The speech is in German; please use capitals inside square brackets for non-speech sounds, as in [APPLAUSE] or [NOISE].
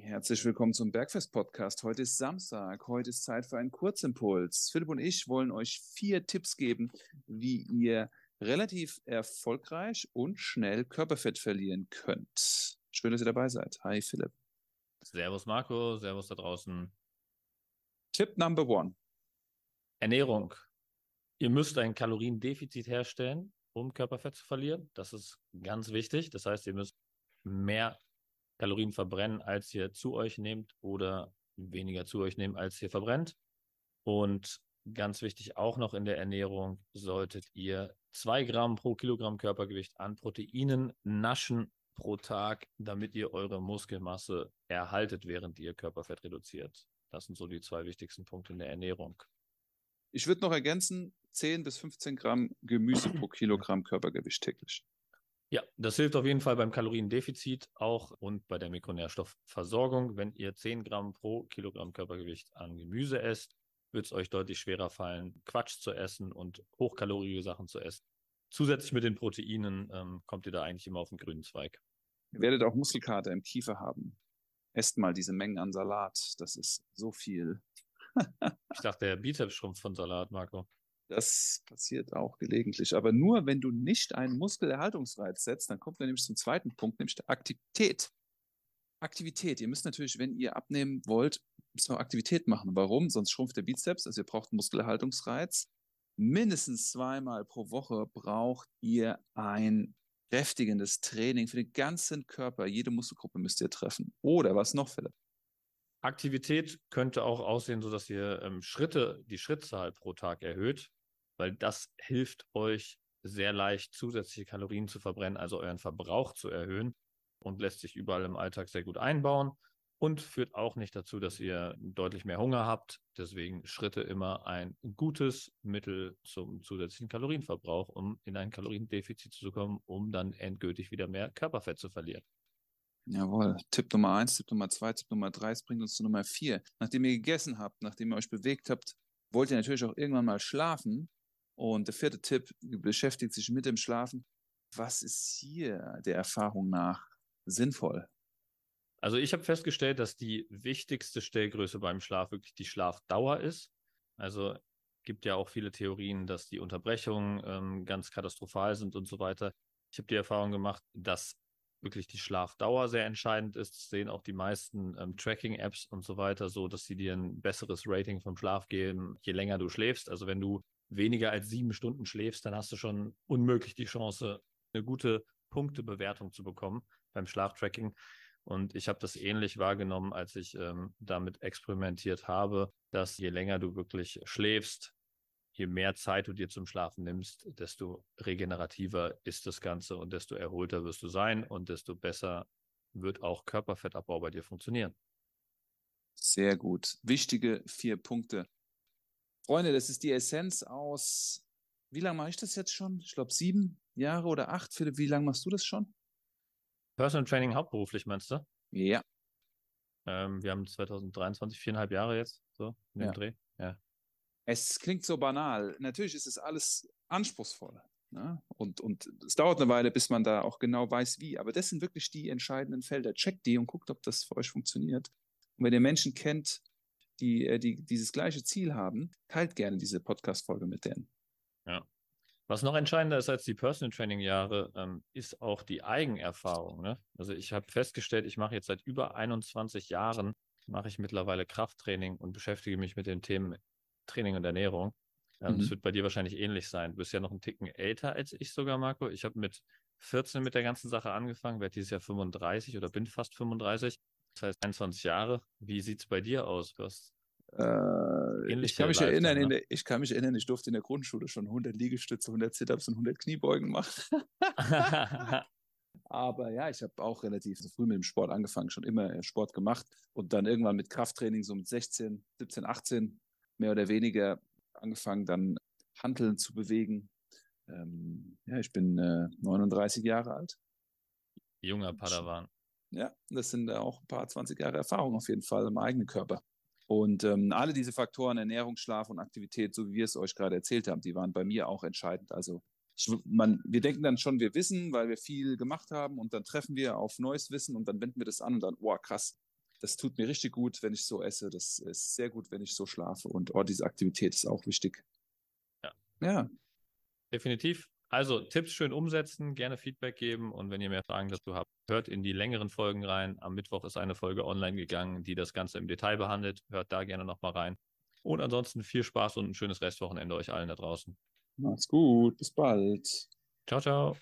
Herzlich willkommen zum Bergfest-Podcast. Heute ist Samstag, heute ist Zeit für einen Kurzimpuls. Philipp und ich wollen euch vier Tipps geben, wie ihr relativ erfolgreich und schnell Körperfett verlieren könnt. Schön, dass ihr dabei seid. Hi Philipp. Servus Marco, Servus da draußen. Tipp Number One. Ernährung. Ihr müsst ein Kaloriendefizit herstellen, um Körperfett zu verlieren. Das ist ganz wichtig. Das heißt, ihr müsst mehr Kalorien verbrennen, als ihr zu euch nehmt oder weniger zu euch nehmt, als ihr verbrennt. Und ganz wichtig auch noch in der Ernährung solltet ihr zwei Gramm pro Kilogramm Körpergewicht an Proteinen naschen pro Tag, damit ihr eure Muskelmasse erhaltet, während ihr Körperfett reduziert. Das sind so die zwei wichtigsten Punkte in der Ernährung. Ich würde noch ergänzen, 10 bis 15 Gramm Gemüse pro [CLEARS THROAT] Kilogramm Körpergewicht täglich. Ja, das hilft auf jeden Fall beim Kaloriendefizit auch und bei der Mikronährstoffversorgung. Wenn ihr 10 Gramm pro Kilogramm Körpergewicht an Gemüse esst, wird es euch deutlich schwerer fallen, Quatsch zu essen und hochkalorige Sachen zu essen. Zusätzlich mit den Proteinen ähm, kommt ihr da eigentlich immer auf den grünen Zweig. Ihr werdet auch Muskelkater im Kiefer haben. Esst mal diese Mengen an Salat. Das ist so viel. ich dachte, der Bizeps schrumpft von Salat, Marco. Das passiert auch gelegentlich. Aber nur, wenn du nicht einen Muskelerhaltungsreiz setzt, dann kommt man nämlich zum zweiten Punkt, nämlich der Aktivität. Aktivität. Ihr müsst natürlich, wenn ihr abnehmen wollt, müsst ihr Aktivität machen. Warum? Sonst schrumpft der Bizeps. Also ihr braucht einen Muskelerhaltungsreiz. Mindestens zweimal pro Woche braucht ihr ein kräftigendes Training für den ganzen Körper. Jede Muskelgruppe müsst ihr treffen. Oder was noch, Philipp? Aktivität könnte auch aussehen, so dass ihr ähm, Schritte, die Schrittzahl pro Tag erhöht, weil das hilft euch sehr leicht zusätzliche Kalorien zu verbrennen, also euren Verbrauch zu erhöhen und lässt sich überall im Alltag sehr gut einbauen und führt auch nicht dazu, dass ihr deutlich mehr Hunger habt. Deswegen Schritte immer ein gutes Mittel zum zusätzlichen Kalorienverbrauch, um in ein Kaloriendefizit zu kommen, um dann endgültig wieder mehr Körperfett zu verlieren. Jawohl. Tipp Nummer eins, Tipp Nummer zwei, Tipp Nummer drei, es bringt uns zu Nummer vier. Nachdem ihr gegessen habt, nachdem ihr euch bewegt habt, wollt ihr natürlich auch irgendwann mal schlafen. Und der vierte Tipp beschäftigt sich mit dem Schlafen. Was ist hier der Erfahrung nach sinnvoll? Also ich habe festgestellt, dass die wichtigste Stellgröße beim Schlaf wirklich die Schlafdauer ist. Also gibt ja auch viele Theorien, dass die Unterbrechungen ähm, ganz katastrophal sind und so weiter. Ich habe die Erfahrung gemacht, dass wirklich die Schlafdauer sehr entscheidend ist. Das sehen auch die meisten ähm, Tracking-Apps und so weiter so, dass sie dir ein besseres Rating vom Schlaf geben, je länger du schläfst. Also wenn du weniger als sieben Stunden schläfst, dann hast du schon unmöglich die Chance, eine gute Punktebewertung zu bekommen beim Schlaftracking. Und ich habe das ähnlich wahrgenommen, als ich ähm, damit experimentiert habe, dass je länger du wirklich schläfst, je mehr Zeit du dir zum Schlafen nimmst, desto regenerativer ist das Ganze und desto erholter wirst du sein und desto besser wird auch Körperfettabbau bei dir funktionieren. Sehr gut. Wichtige vier Punkte. Freunde, das ist die Essenz aus, wie lange mache ich das jetzt schon? Ich glaube sieben Jahre oder acht. Philipp, wie lange machst du das schon? Personal Training hauptberuflich, meinst du? Ja. Ähm, wir haben 2023, viereinhalb Jahre jetzt, so in dem ja. Dreh. Ja. Es klingt so banal. Natürlich ist es alles anspruchsvoll. Ne? Und, und es dauert eine Weile, bis man da auch genau weiß, wie. Aber das sind wirklich die entscheidenden Felder. Checkt die und guckt, ob das für euch funktioniert. Und wenn ihr Menschen kennt, die, äh, die dieses gleiche Ziel haben, teilt gerne diese Podcast-Folge mit denen. Ja. Was noch entscheidender ist als die Personal Training Jahre, ähm, ist auch die Eigenerfahrung. Ne? Also ich habe festgestellt, ich mache jetzt seit über 21 Jahren mache ich mittlerweile Krafttraining und beschäftige mich mit den Themen Training und Ernährung. Ähm, mhm. Das wird bei dir wahrscheinlich ähnlich sein. Du bist ja noch ein Ticken älter als ich sogar, Marco. Ich habe mit 14 mit der ganzen Sache angefangen, werde dieses Jahr 35 oder bin fast 35. Das heißt 21 Jahre. Wie sieht's bei dir aus? Du hast äh, ich kann mich erinnern, ne? der, ich kann mich erinnern, ich durfte in der Grundschule schon 100 Liegestütze, 100 Sit-ups und 100 Kniebeugen machen. [LAUGHS] Aber ja, ich habe auch relativ früh mit dem Sport angefangen, schon immer Sport gemacht und dann irgendwann mit Krafttraining so mit 16, 17, 18 mehr oder weniger angefangen, dann Handeln zu bewegen. Ähm, ja, ich bin äh, 39 Jahre alt. Junger Padawan. Ja, das sind auch ein paar 20 Jahre Erfahrung auf jeden Fall im eigenen Körper. Und ähm, alle diese Faktoren, Ernährung, Schlaf und Aktivität, so wie wir es euch gerade erzählt haben, die waren bei mir auch entscheidend. Also ich, man, wir denken dann schon, wir wissen, weil wir viel gemacht haben und dann treffen wir auf neues Wissen und dann wenden wir das an und dann, oh krass, das tut mir richtig gut, wenn ich so esse. Das ist sehr gut, wenn ich so schlafe. Und oh, diese Aktivität ist auch wichtig. Ja. Ja. Definitiv. Also Tipps schön umsetzen, gerne Feedback geben und wenn ihr mehr Fragen dazu habt, hört in die längeren Folgen rein. Am Mittwoch ist eine Folge online gegangen, die das Ganze im Detail behandelt. Hört da gerne nochmal rein. Und ansonsten viel Spaß und ein schönes Restwochenende euch allen da draußen. Macht's gut, bis bald. Ciao, ciao.